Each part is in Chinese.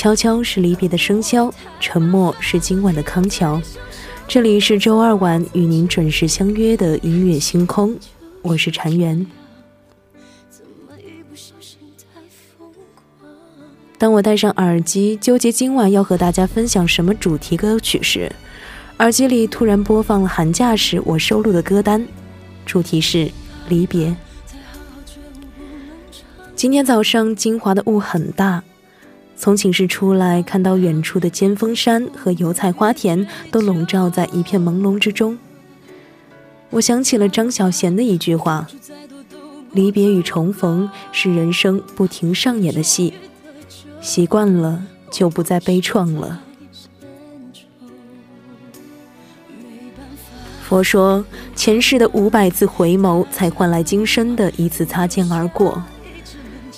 悄悄是离别的笙箫，沉默是今晚的康桥。这里是周二晚与您准时相约的音乐星空，我是禅媛。当我戴上耳机，纠结今晚要和大家分享什么主题歌曲时，耳机里突然播放了寒假时我收录的歌单，主题是离别。今天早上金华的雾很大，从寝室出来，看到远处的尖峰山和油菜花田都笼罩在一片朦胧之中。我想起了张小娴的一句话：“离别与重逢是人生不停上演的戏。”习惯了，就不再悲怆了。佛说，前世的五百次回眸，才换来今生的一次擦肩而过。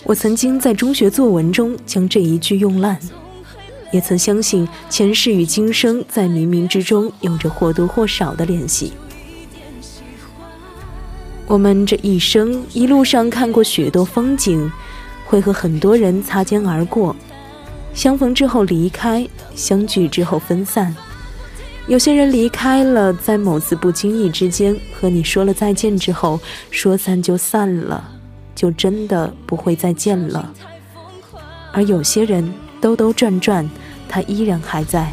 我曾经在中学作文中将这一句用烂，也曾相信前世与今生在冥冥之中有着或多或少的联系。我们这一生一路上看过许多风景。会和很多人擦肩而过，相逢之后离开，相聚之后分散。有些人离开了，在某次不经意之间和你说了再见之后，说散就散了，就真的不会再见了。而有些人兜兜转转，他依然还在。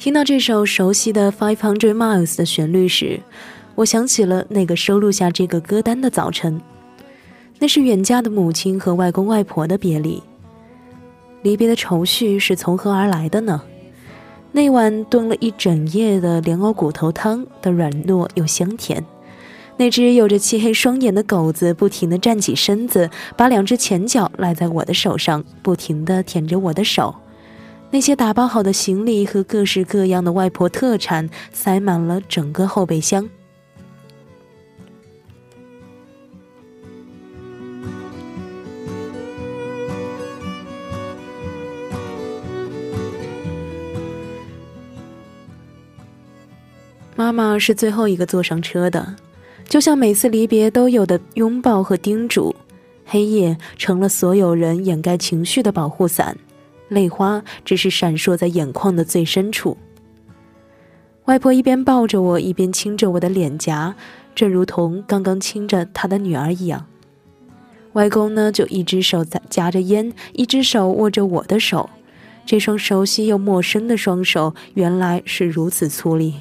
听到这首熟悉的《Five Hundred Miles》的旋律时，我想起了那个收录下这个歌单的早晨。那是远嫁的母亲和外公外婆的别离。离别的愁绪是从何而来的呢？那碗炖了一整夜的莲藕骨头汤的软糯又香甜。那只有着漆黑双眼的狗子不停地站起身子，把两只前脚赖在我的手上，不停地舔着我的手。那些打包好的行李和各式各样的外婆特产塞满了整个后备箱。妈妈是最后一个坐上车的。就像每次离别都有的拥抱和叮嘱，黑夜成了所有人掩盖情绪的保护伞，泪花只是闪烁在眼眶的最深处。外婆一边抱着我，一边亲着我的脸颊，正如同刚刚亲着她的女儿一样。外公呢，就一只手在夹着烟，一只手握着我的手，这双熟悉又陌生的双手，原来是如此粗粝。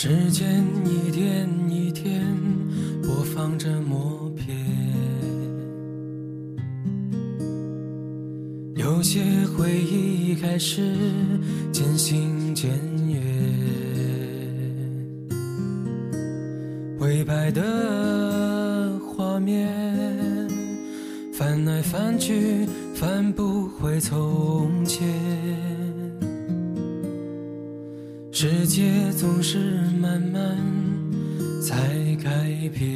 时间一天一天播放着默片，有些回忆开始渐行渐远，灰白的画面翻来翻去，翻不回从前。世界总是慢慢在改变，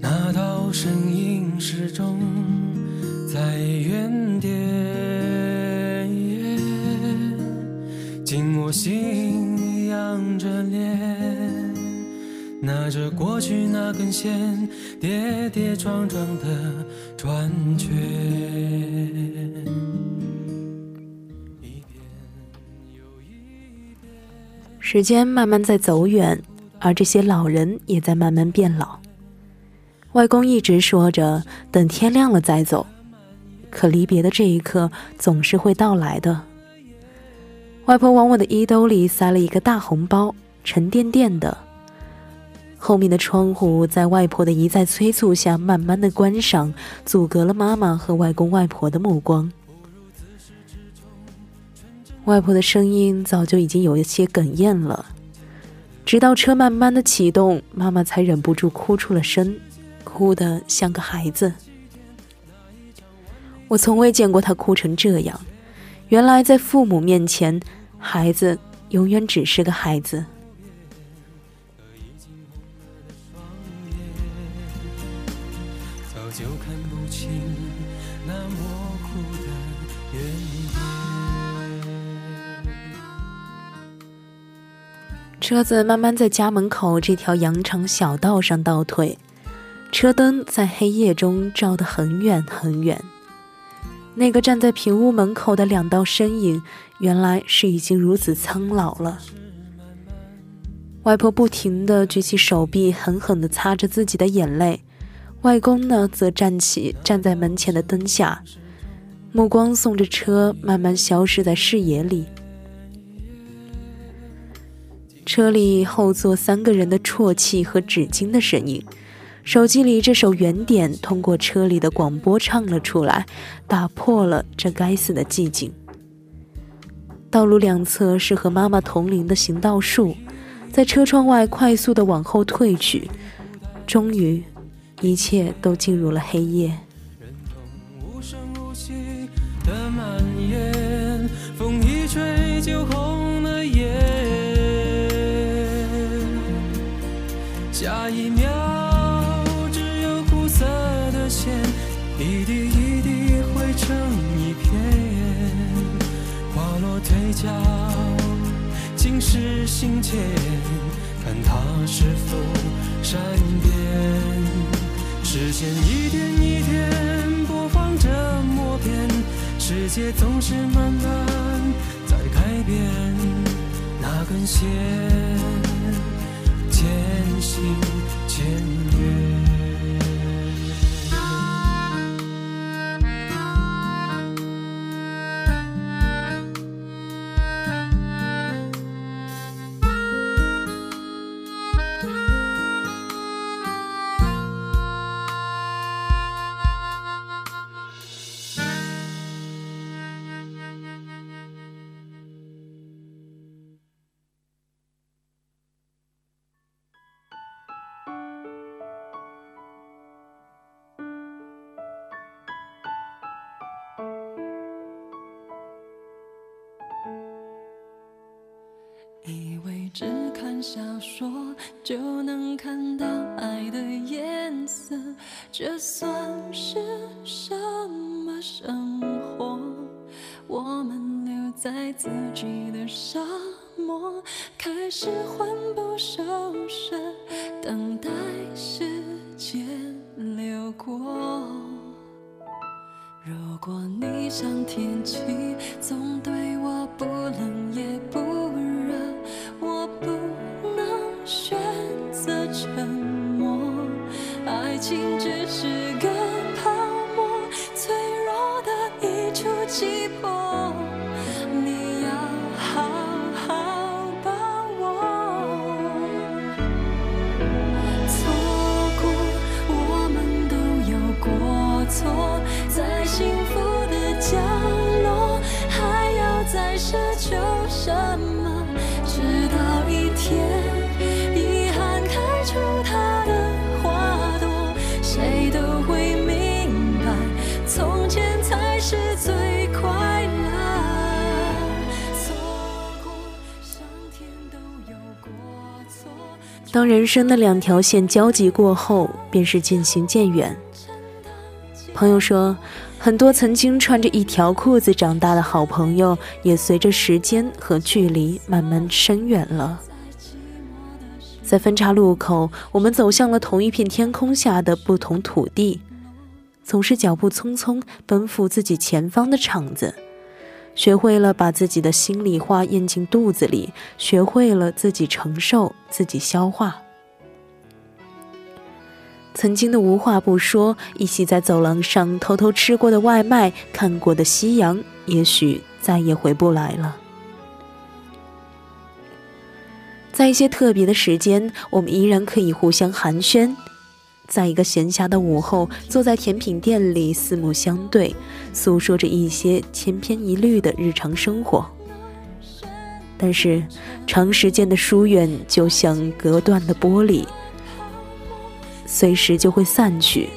那道身影始终在原点。紧握心，仰着脸，拿着过去那根线，跌跌撞撞的转圈。时间慢慢在走远，而这些老人也在慢慢变老。外公一直说着等天亮了再走，可离别的这一刻总是会到来的。外婆往我的衣兜里塞了一个大红包，沉甸甸的。后面的窗户在外婆的一再催促下慢慢的关上，阻隔了妈妈和外公外婆的目光。外婆的声音早就已经有一些哽咽了，直到车慢慢的启动，妈妈才忍不住哭出了声，哭的像个孩子。我从未见过她哭成这样，原来在父母面前，孩子永远只是个孩子。车子慢慢在家门口这条羊肠小道上倒退，车灯在黑夜中照得很远很远。那个站在平屋门口的两道身影，原来是已经如此苍老了。外婆不停地举起手臂，狠狠地擦着自己的眼泪。外公呢，则站起，站在门前的灯下，目光送着车慢慢消失在视野里。车里后座三个人的啜泣和纸巾的声音。手机里这首原点通过车里的广播唱了出来，打破了这该死的寂静。道路两侧是和妈妈同龄的行道树，在车窗外快速的往后退去，终于，一切都进入了黑夜。下一秒。只有苦涩的线一滴一滴汇成一片，滑落腿脚，浸湿心间，看它是否善变。时间一天一天播放着默片，世界总是慢慢在改变。那根线，渐行渐远。只看小说就能看到爱的颜色，这算是什么生活？我们留在自己的沙漠，开始魂不守舍，等待时间流过。如果你像天气，总当人生的两条线交集过后，便是渐行渐远。朋友说，很多曾经穿着一条裤子长大的好朋友，也随着时间和距离慢慢深远了。在分岔路口，我们走向了同一片天空下的不同土地，总是脚步匆匆奔赴自己前方的场子。学会了把自己的心里话咽进肚子里，学会了自己承受、自己消化。曾经的无话不说，一起在走廊上偷偷吃过的外卖，看过的夕阳，也许再也回不来了。在一些特别的时间，我们依然可以互相寒暄。在一个闲暇的午后，坐在甜品店里，四目相对，诉说着一些千篇一律的日常生活。但是，长时间的疏远就像隔断的玻璃，随时就会散去。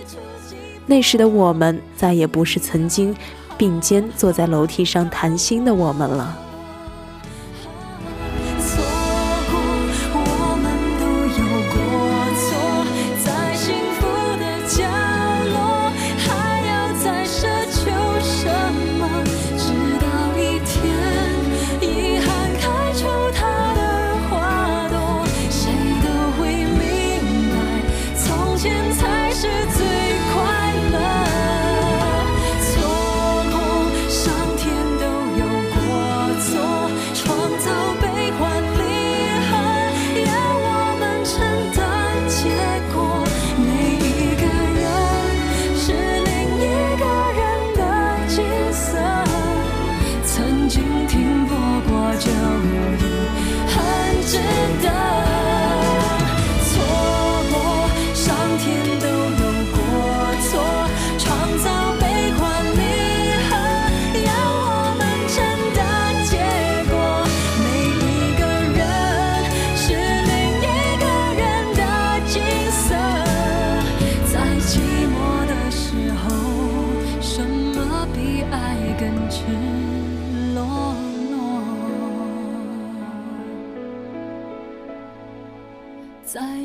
那时的我们，再也不是曾经并肩坐在楼梯上谈心的我们了。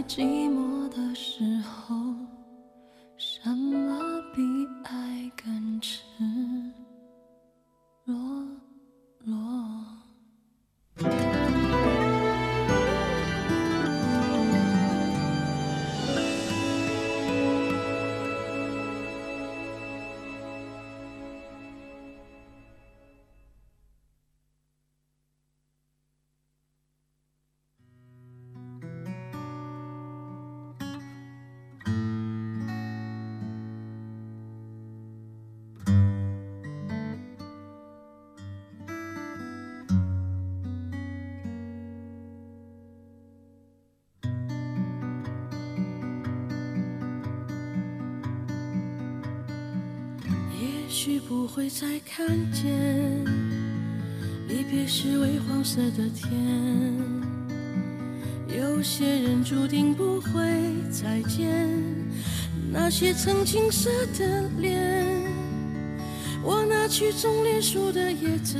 寂寞的时候，不会再看见，离别时微黄色的天。有些人注定不会再见，那些曾青涩的脸。我拿去种莲树的叶子，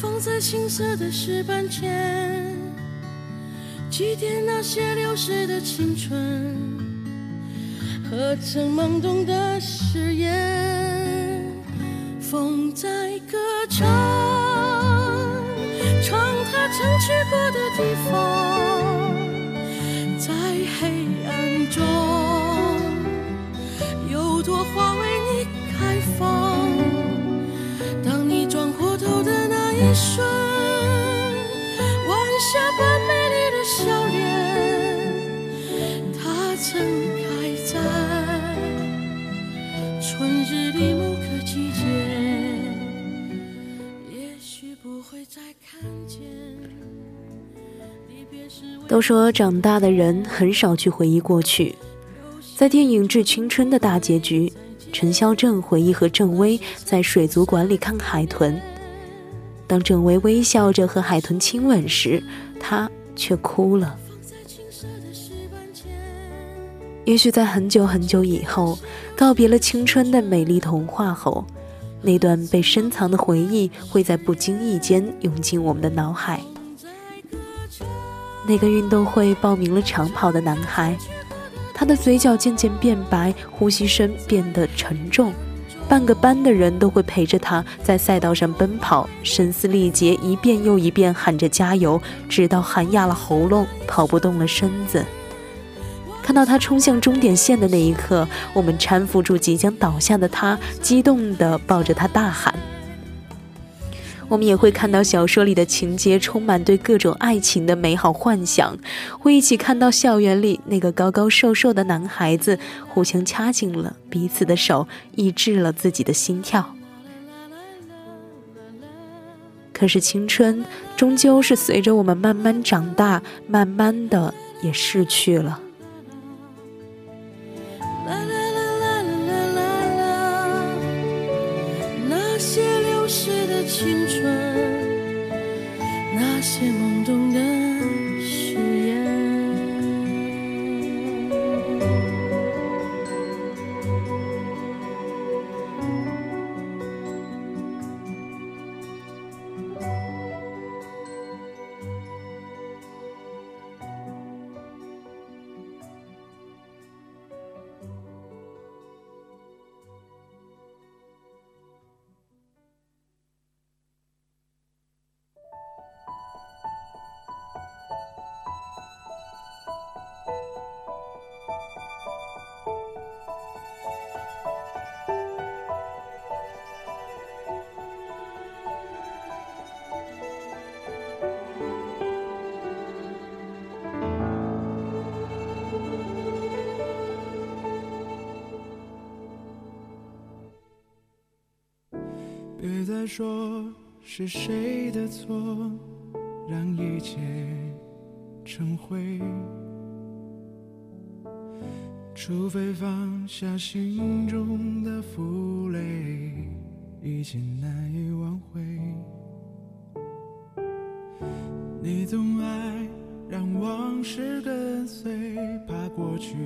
放在青涩的石板前，祭奠那些流逝的青春。和曾懵懂的誓言，曾去过的地方，在黑暗中，有朵花为你开放。当你转过头的那一瞬，晚霞都说长大的人很少去回忆过去，在电影《致青春》的大结局，陈孝正回忆和郑薇在水族馆里看海豚，当郑薇微笑着和海豚亲吻时，他却哭了。也许在很久很久以后，告别了青春的美丽童话后，那段被深藏的回忆会在不经意间涌进我们的脑海。那个运动会报名了长跑的男孩，他的嘴角渐渐变白，呼吸声变得沉重。半个班的人都会陪着他在赛道上奔跑，声嘶力竭，一遍又一遍喊着加油，直到喊哑了喉咙，跑不动了身子。看到他冲向终点线的那一刻，我们搀扶住即将倒下的他，激动地抱着他大喊。我们也会看到小说里的情节，充满对各种爱情的美好幻想，会一起看到校园里那个高高瘦瘦的男孩子互相掐紧了彼此的手，抑制了自己的心跳。可是青春终究是随着我们慢慢长大，慢慢的也逝去了。青春，那些懵懂的。别再说是谁的错，让一切成灰。除非放下心中的负累，一切难以挽回。你总爱让往事跟随，怕过去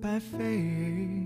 白费。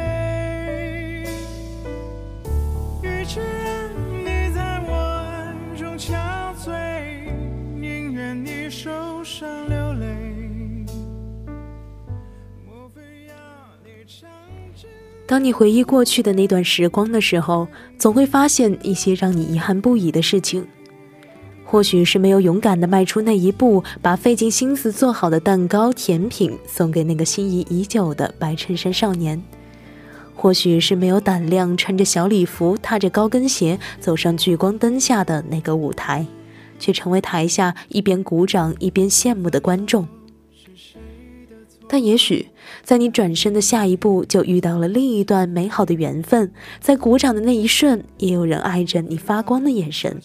当你回忆过去的那段时光的时候，总会发现一些让你遗憾不已的事情。或许是没有勇敢地迈出那一步，把费尽心思做好的蛋糕、甜品送给那个心仪已久的白衬衫少年；或许是没有胆量穿着小礼服、踏着高跟鞋走上聚光灯下的那个舞台，却成为台下一边鼓掌一边羡慕的观众。但也许，在你转身的下一步，就遇到了另一段美好的缘分。在鼓掌的那一瞬，也有人爱着你发光的眼神。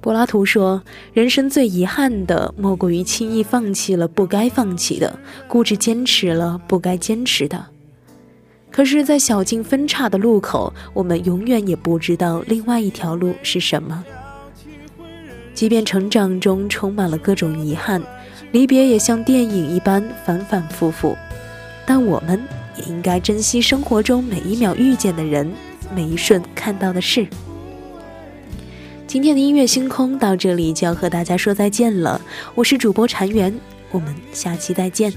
柏拉图说：“人生最遗憾的，莫过于轻易放弃了不该放弃的，固执坚持了不该坚持的。可是，在小径分岔的路口，我们永远也不知道另外一条路是什么。即便成长中充满了各种遗憾，离别也像电影一般反反复复，但我们也应该珍惜生活中每一秒遇见的人，每一瞬看到的事。”今天的音乐星空到这里就要和大家说再见了，我是主播禅缘，我们下期再见。